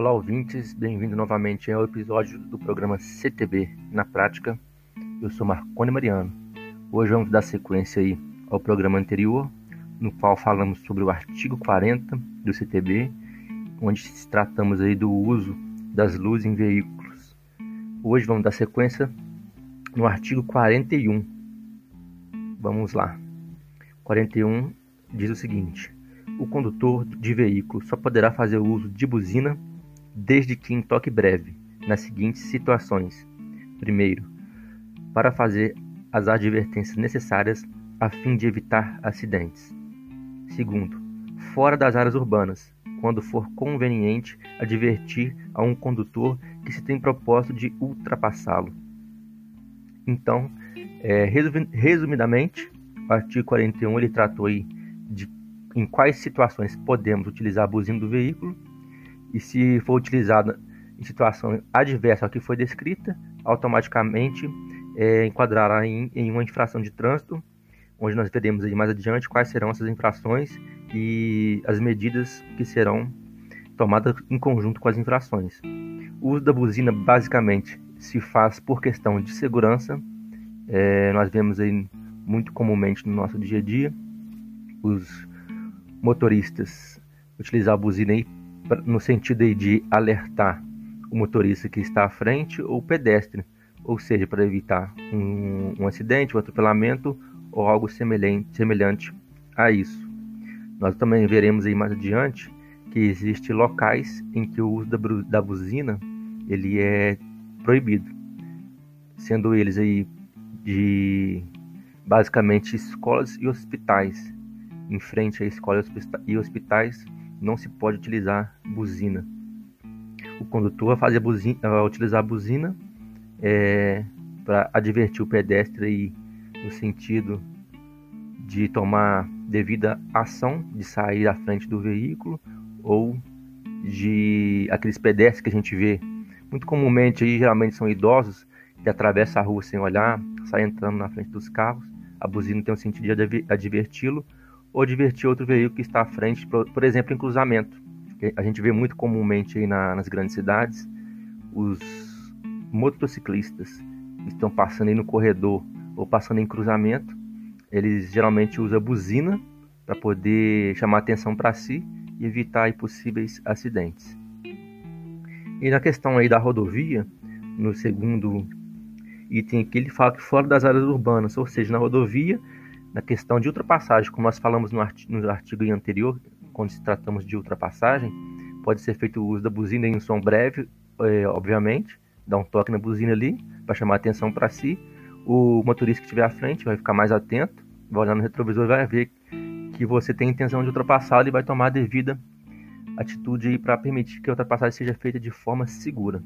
Olá, ouvintes, bem-vindo novamente ao episódio do programa CTB na Prática. Eu sou Marcone Mariano. Hoje vamos dar sequência aí ao programa anterior, no qual falamos sobre o artigo 40 do CTB, onde tratamos aí do uso das luzes em veículos. Hoje vamos dar sequência no artigo 41. Vamos lá. 41 diz o seguinte: o condutor de veículo só poderá fazer uso de buzina desde que em toque breve, nas seguintes situações: primeiro, para fazer as advertências necessárias a fim de evitar acidentes. Segundo, fora das áreas urbanas, quando for conveniente advertir a um condutor que se tem propósito de ultrapassá-lo. Então, é, resumidamente, o artigo 41 ele tratou aí de em quais situações podemos utilizar a buzina do veículo e se for utilizada em situação adversa ao que foi descrita, automaticamente é, enquadrará em, em, uma infração de trânsito, onde nós veremos aí mais adiante quais serão essas infrações e as medidas que serão tomadas em conjunto com as infrações. O uso da buzina basicamente se faz por questão de segurança. É, nós vemos aí muito comumente no nosso dia a dia os motoristas utilizar a buzina aí no sentido de alertar o motorista que está à frente ou o pedestre, ou seja, para evitar um, um acidente, um atropelamento ou algo semelhante, semelhante a isso. Nós também veremos aí mais adiante que existem locais em que o uso da, da buzina ele é proibido, sendo eles aí de basicamente escolas e hospitais. Em frente a escolas e hospitais não se pode utilizar buzina. O condutor vai, buzina, utilizar a buzina é, para advertir o pedestre no sentido de tomar devida ação, de sair da frente do veículo ou de aqueles pedestres que a gente vê muito comumente aí, geralmente são idosos que atravessam a rua sem olhar, saem entrando na frente dos carros. A buzina tem o sentido de adverti-lo ou advertir outro veículo que está à frente, por exemplo, em cruzamento. A gente vê muito comumente aí na, nas grandes cidades os motociclistas estão passando aí no corredor ou passando em cruzamento, eles geralmente usam buzina para poder chamar atenção para si e evitar possíveis acidentes. E na questão aí da rodovia, no segundo item aqui, ele fala que fora das áreas urbanas, ou seja, na rodovia na questão de ultrapassagem, como nós falamos no artigo, no artigo anterior, quando se tratamos de ultrapassagem, pode ser feito o uso da buzina em um som breve, é, obviamente, dar um toque na buzina ali para chamar a atenção para si. O motorista que estiver à frente vai ficar mais atento, vai olhar no retrovisor e vai ver que você tem intenção de ultrapassar e vai tomar a devida atitude para permitir que a ultrapassagem seja feita de forma segura,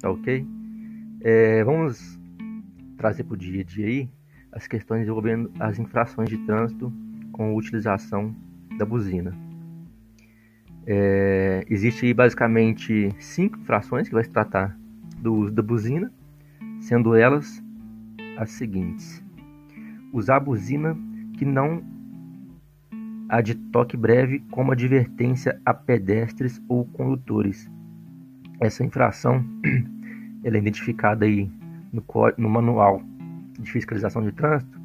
tá ok? É, vamos trazer para o dia a dia aí as questões envolvendo as infrações de trânsito com utilização da buzina. É, existe aí basicamente cinco infrações que vai se tratar do uso da buzina, sendo elas as seguintes: usar a buzina que não a de toque breve como advertência a pedestres ou condutores. Essa infração ela é identificada aí no, no manual de fiscalização de trânsito,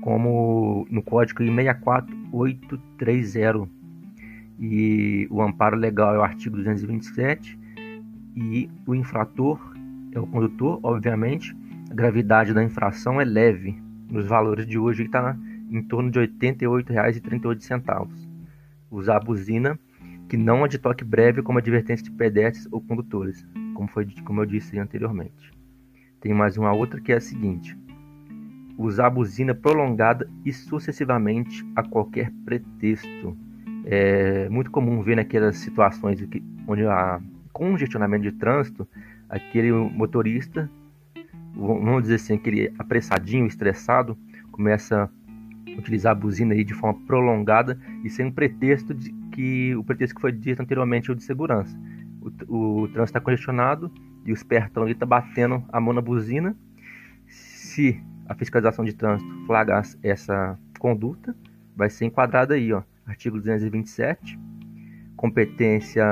como no código 64830 e o amparo legal é o artigo 227 e o infrator é o condutor, obviamente. A gravidade da infração é leve. Nos valores de hoje está em torno de R$ 88,38. Usar a buzina que não é de toque breve como advertência de pedestres ou condutores, como foi como eu disse anteriormente. Tem mais uma outra que é a seguinte: usar a buzina prolongada e sucessivamente a qualquer pretexto. É muito comum ver naquelas situações aqui, onde há congestionamento de trânsito, aquele motorista, vamos dizer assim, aquele apressadinho, estressado, começa a utilizar a buzina aí de forma prolongada e sem um pretexto de que o pretexto que foi dito anteriormente o de segurança. O, o trânsito está congestionado e o espertão está batendo a mão na buzina. Se a fiscalização de trânsito flagrar essa conduta, vai ser enquadrada aí, ó, artigo 227, competência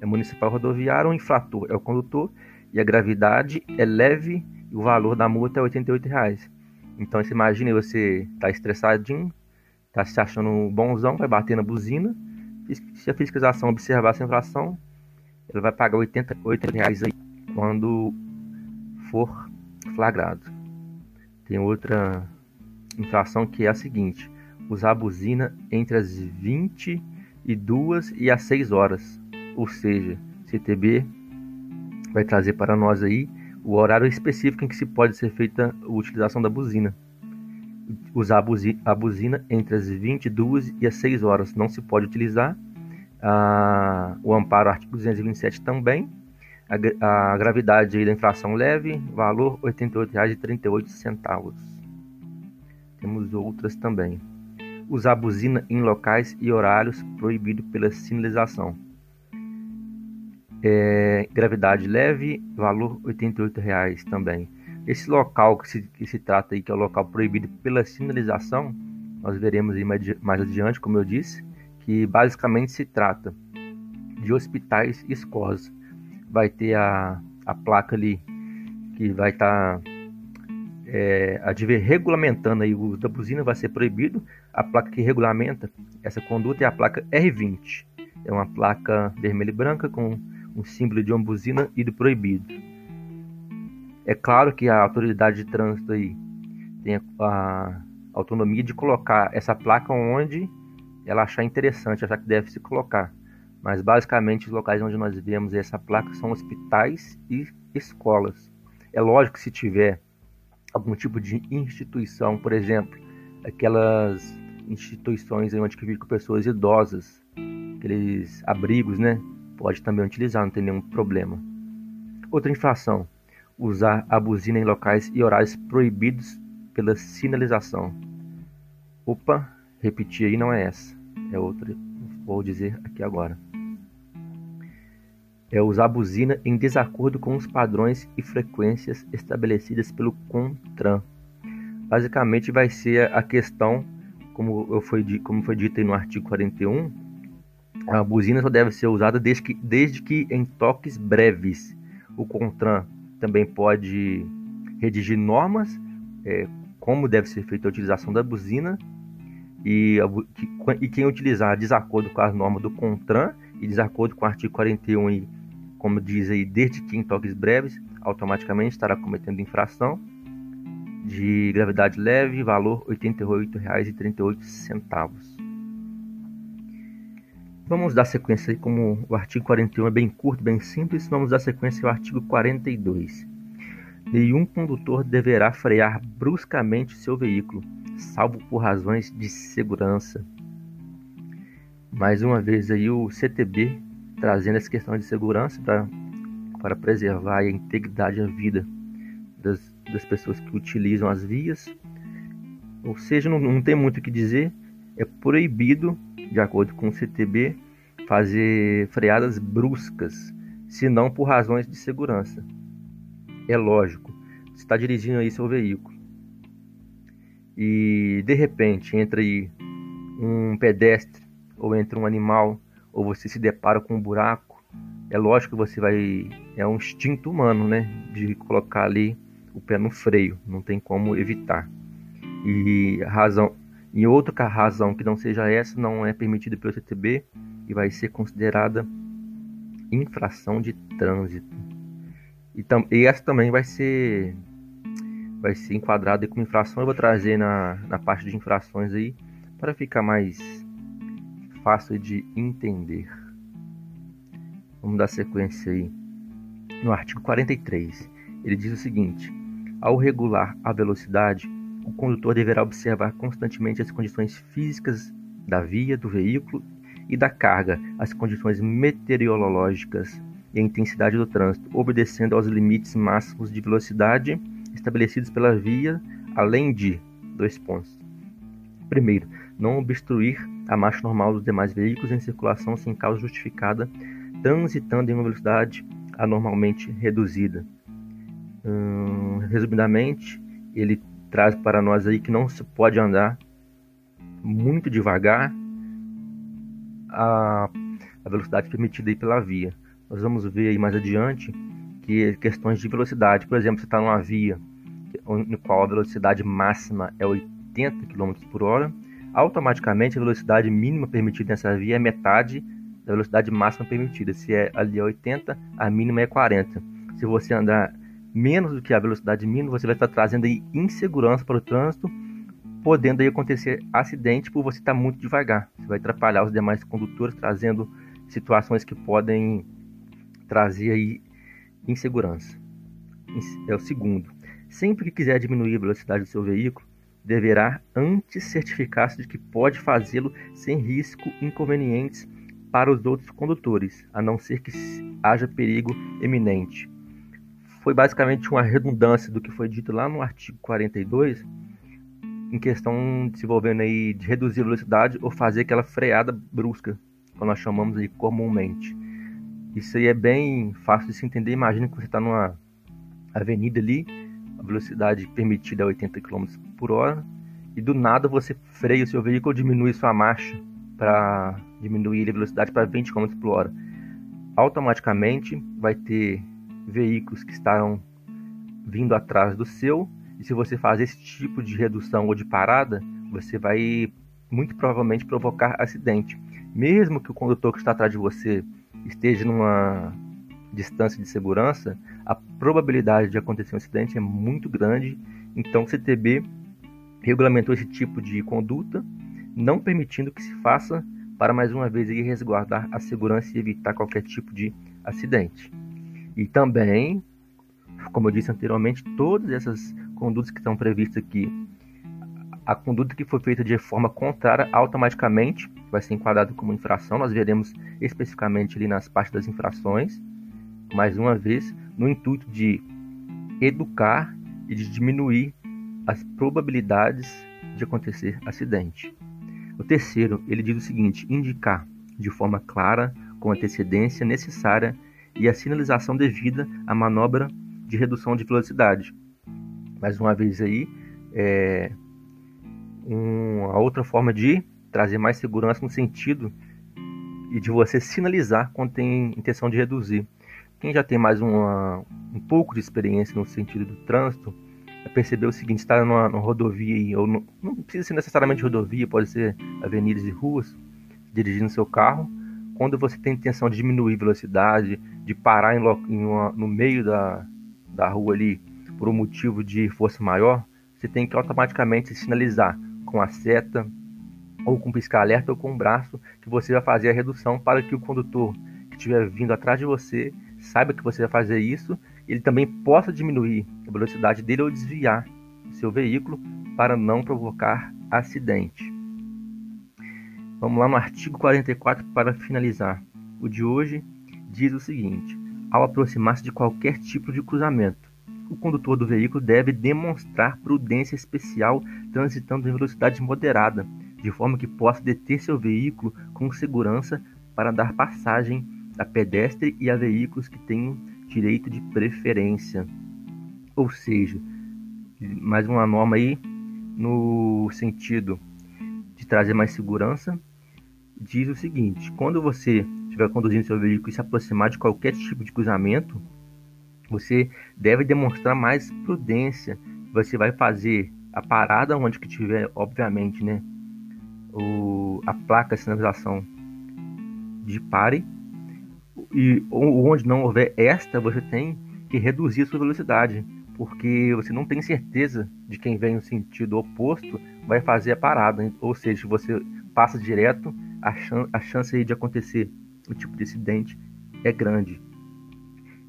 é municipal rodoviário, o infrator é o condutor e a gravidade é leve e o valor da multa é R$ 88,00. Então você imagina você tá estressadinho, tá se achando bonzão, vai bater na buzina. Se a fiscalização observar essa infração, ele vai pagar R$ 88,00 aí quando for flagrado. Tem outra infração que é a seguinte: usar a buzina entre as 22 e as 6 horas. Ou seja, CTB vai trazer para nós aí o horário específico em que se pode ser feita a utilização da buzina. Usar a buzina, a buzina entre as 22 e as 6 horas não se pode utilizar. Ah, o amparo artigo 227 também. A, gravidade da inflação leve, valor R$ 88,38. Temos outras também. Usar buzina em locais e horários proibido pela sinalização é, gravidade leve, valor R$ 88,00 também. Esse local que se, que se trata aí, que é o local proibido pela sinalização, nós veremos aí mais, mais adiante, como eu disse, que basicamente se trata de hospitais e escolas. Vai ter a, a placa ali que vai estar tá, é, regulamentando aí o uso da buzina, vai ser proibido. A placa que regulamenta essa conduta é a placa R20. É uma placa vermelha e branca com um símbolo de uma buzina e do proibido. É claro que a autoridade de trânsito aí tem a autonomia de colocar essa placa onde ela achar interessante, achar que deve se colocar. Mas basicamente os locais onde nós vemos essa placa são hospitais e escolas. É lógico que se tiver algum tipo de instituição, por exemplo, aquelas instituições onde ficam pessoas idosas, aqueles abrigos, né? pode também utilizar, não tem nenhum problema. Outra infração: usar a buzina em locais e horários proibidos pela sinalização. Opa, repetir aí não é essa, é outra, vou dizer aqui agora. É usar a buzina em desacordo com os padrões e frequências estabelecidas pelo CONTRAN. Basicamente vai ser a questão, como, eu foi, como foi dito no artigo 41, a buzina só deve ser usada desde que, desde que em toques breves. O CONTRAN também pode redigir normas, é, como deve ser feita a utilização da buzina, e, e quem utilizar desacordo com as normas do CONTRAN e desacordo com o artigo 41, e, como diz aí, desde que em toques breves, automaticamente estará cometendo infração de gravidade leve, valor R$ 88,38. Vamos dar sequência aí, como o artigo 41 é bem curto, bem simples, vamos dar sequência ao artigo 42. Nenhum condutor deverá frear bruscamente seu veículo, salvo por razões de segurança. Mais uma vez aí o CTB trazendo essa questão de segurança para preservar a integridade e a vida das, das pessoas que utilizam as vias. Ou seja, não, não tem muito o que dizer, é proibido de acordo com o CTB, fazer freadas bruscas, se não por razões de segurança. É lógico, você está dirigindo aí seu veículo e de repente entra aí um pedestre ou entra um animal ou você se depara com um buraco, é lógico que você vai é um instinto humano, né, de colocar ali o pé no freio, não tem como evitar. E razão e outra razão que não seja essa não é permitida pelo CTB e vai ser considerada infração de trânsito. E, tam, e essa também vai ser vai ser enquadrada como infração. Eu vou trazer na, na parte de infrações aí para ficar mais fácil de entender. Vamos dar sequência aí. No artigo 43, ele diz o seguinte: ao regular a velocidade, o condutor deverá observar constantemente as condições físicas da via, do veículo e da carga, as condições meteorológicas e a intensidade do trânsito, obedecendo aos limites máximos de velocidade estabelecidos pela via, além de dois pontos. Primeiro, não obstruir a marcha normal dos demais veículos em circulação sem causa justificada, transitando em uma velocidade anormalmente reduzida. Hum, resumidamente, ele traz para nós aí que não se pode andar muito devagar a, a velocidade permitida aí pela via. Nós vamos ver aí mais adiante que questões de velocidade, por exemplo, você está numa via no qual a velocidade máxima é 80 km por hora, automaticamente a velocidade mínima permitida nessa via é metade da velocidade máxima permitida. Se é ali 80, a mínima é 40. Se você andar menos do que a velocidade mínima, você vai estar trazendo aí insegurança para o trânsito, podendo aí acontecer acidente por você estar muito devagar. Você vai atrapalhar os demais condutores, trazendo situações que podem trazer aí insegurança. É o segundo. Sempre que quiser diminuir a velocidade do seu veículo, deverá antes certificar-se de que pode fazê-lo sem risco inconvenientes para os outros condutores, a não ser que haja perigo eminente. Foi basicamente uma redundância do que foi dito lá no artigo 42, em questão desenvolvendo aí de reduzir a velocidade ou fazer aquela freada brusca, que nós chamamos aí comumente. Isso aí é bem fácil de se entender. Imagina que você está numa avenida ali, a velocidade permitida é 80 km por hora, e do nada você freia o seu veículo, diminui sua marcha para diminuir a velocidade para 20 km por hora. Automaticamente vai ter veículos que estarão vindo atrás do seu, e se você fazer esse tipo de redução ou de parada, você vai muito provavelmente provocar acidente. Mesmo que o condutor que está atrás de você esteja numa distância de segurança, a probabilidade de acontecer um acidente é muito grande. Então, o CTB regulamentou esse tipo de conduta, não permitindo que se faça para mais uma vez resguardar a segurança e evitar qualquer tipo de acidente. E também, como eu disse anteriormente, todas essas condutas que estão previstas aqui, a conduta que foi feita de forma contrária automaticamente vai ser enquadrada como infração. Nós veremos especificamente ali nas partes das infrações, mais uma vez, no intuito de educar e de diminuir as probabilidades de acontecer acidente. O terceiro, ele diz o seguinte: indicar de forma clara, com antecedência necessária e a sinalização devida à manobra de redução de velocidade. Mais uma vez aí, é uma outra forma de trazer mais segurança no sentido e de você sinalizar quando tem intenção de reduzir. Quem já tem mais uma, um pouco de experiência no sentido do trânsito, é perceber o seguinte, está numa, numa rodovia, ou no, não precisa ser necessariamente rodovia, pode ser avenidas e ruas, dirigindo seu carro, quando você tem intenção de diminuir velocidade, de parar em, em uma, no meio da, da rua ali por um motivo de força maior, você tem que automaticamente sinalizar com a seta, ou com piscar-alerta, ou com o braço, que você vai fazer a redução para que o condutor que estiver vindo atrás de você saiba que você vai fazer isso, ele também possa diminuir a velocidade dele ou desviar seu veículo para não provocar acidente. Vamos lá no artigo 44 para finalizar. O de hoje diz o seguinte: ao aproximar-se de qualquer tipo de cruzamento, o condutor do veículo deve demonstrar prudência especial transitando em velocidade moderada, de forma que possa deter seu veículo com segurança para dar passagem a pedestre e a veículos que tenham direito de preferência. Ou seja, mais uma norma aí no sentido de trazer mais segurança, diz o seguinte: quando você estiver conduzindo seu veículo e se aproximar de qualquer tipo de cruzamento, você deve demonstrar mais prudência. Você vai fazer a parada onde que tiver, obviamente, né, o, a placa de sinalização de pare e onde não houver esta, você tem que reduzir a sua velocidade, porque você não tem certeza de quem vem no sentido oposto vai fazer a parada, ou seja, se você passa direto, a, chan a chance de acontecer o tipo de acidente é grande.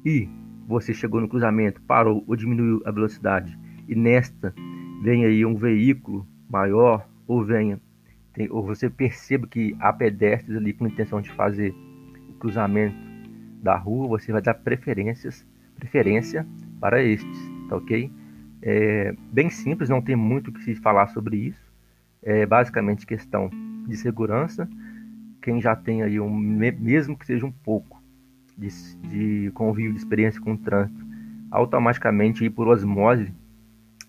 E você chegou no cruzamento, parou ou diminuiu a velocidade, e nesta vem aí um veículo maior, ou venha, tem, ou você perceba que há pedestres ali com intenção de fazer o cruzamento da rua, você vai dar preferências, preferência para estes, tá ok? É bem simples, não tem muito o que se falar sobre isso. É basicamente questão de segurança. Quem já tem aí um, mesmo que seja um pouco de, de convívio, de experiência com o trânsito, automaticamente ir por osmose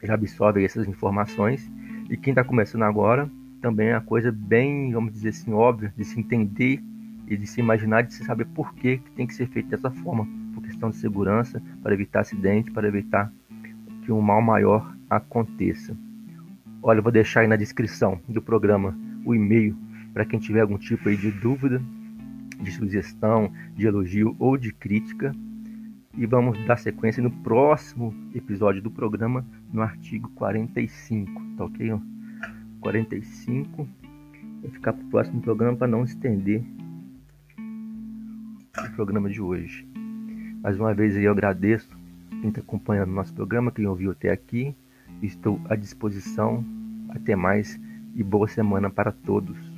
já absorve essas informações. E quem está começando agora também é uma coisa bem, vamos dizer assim, óbvia de se entender e de se imaginar, de se saber por que, que tem que ser feito dessa forma, por questão de segurança, para evitar acidente, para evitar que um mal maior aconteça. Olha, eu vou deixar aí na descrição do programa o e-mail para quem tiver algum tipo aí de dúvida, de sugestão, de elogio ou de crítica. E vamos dar sequência no próximo episódio do programa, no artigo 45, tá ok? 45. Vai ficar para o próximo programa para não estender o programa de hoje. Mais uma vez eu agradeço quem está acompanhando o nosso programa, quem ouviu até aqui. Estou à disposição. Até mais e boa semana para todos.